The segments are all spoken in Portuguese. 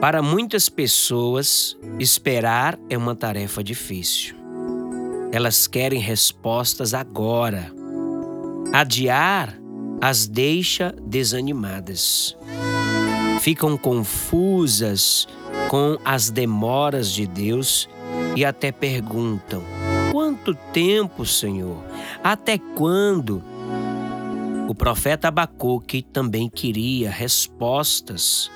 Para muitas pessoas, esperar é uma tarefa difícil. Elas querem respostas agora. Adiar as deixa desanimadas. Ficam confusas com as demoras de Deus e até perguntam: Quanto tempo, Senhor? Até quando? O profeta Abacuque também queria respostas,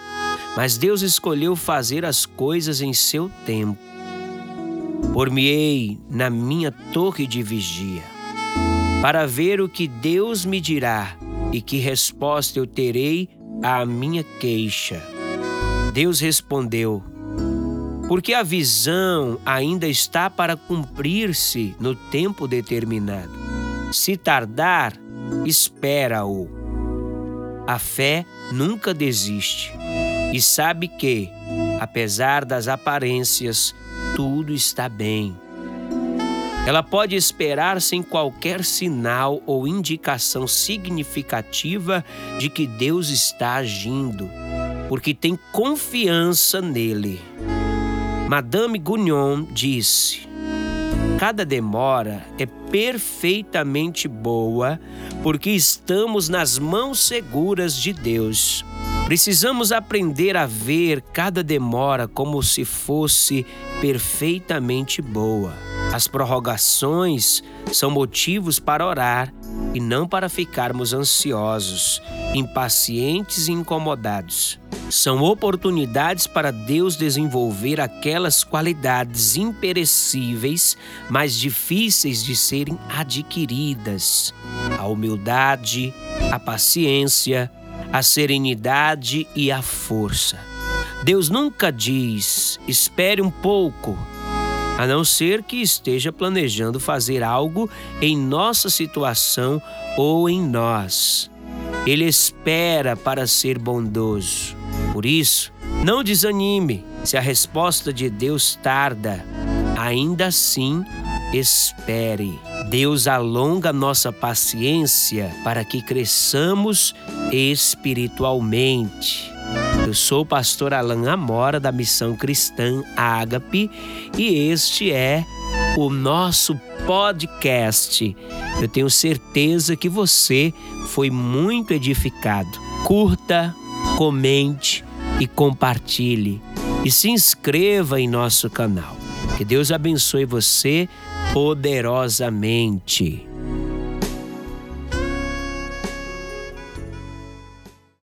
mas Deus escolheu fazer as coisas em seu tempo. Por-me-ei na minha torre de vigia, para ver o que Deus me dirá e que resposta eu terei à minha queixa. Deus respondeu: Porque a visão ainda está para cumprir-se no tempo determinado. Se tardar, espera-o. A fé nunca desiste e sabe que, apesar das aparências, tudo está bem. Ela pode esperar sem qualquer sinal ou indicação significativa de que Deus está agindo, porque tem confiança nele. Madame Gugnon disse: Cada demora é perfeitamente boa, porque estamos nas mãos seguras de Deus. Precisamos aprender a ver cada demora como se fosse perfeitamente boa. As prorrogações são motivos para orar e não para ficarmos ansiosos, impacientes e incomodados. São oportunidades para Deus desenvolver aquelas qualidades imperecíveis, mas difíceis de serem adquiridas: a humildade, a paciência, a serenidade e a força. Deus nunca diz: espere um pouco a não ser que esteja planejando fazer algo em nossa situação ou em nós. Ele espera para ser bondoso. Por isso, não desanime se a resposta de Deus tarda. Ainda assim, espere. Deus alonga nossa paciência para que cresçamos espiritualmente. Eu sou o pastor Alain Amora da Missão Cristã Ágape e este é o nosso podcast. Eu tenho certeza que você foi muito edificado. Curta, comente e compartilhe e se inscreva em nosso canal. Que Deus abençoe você poderosamente.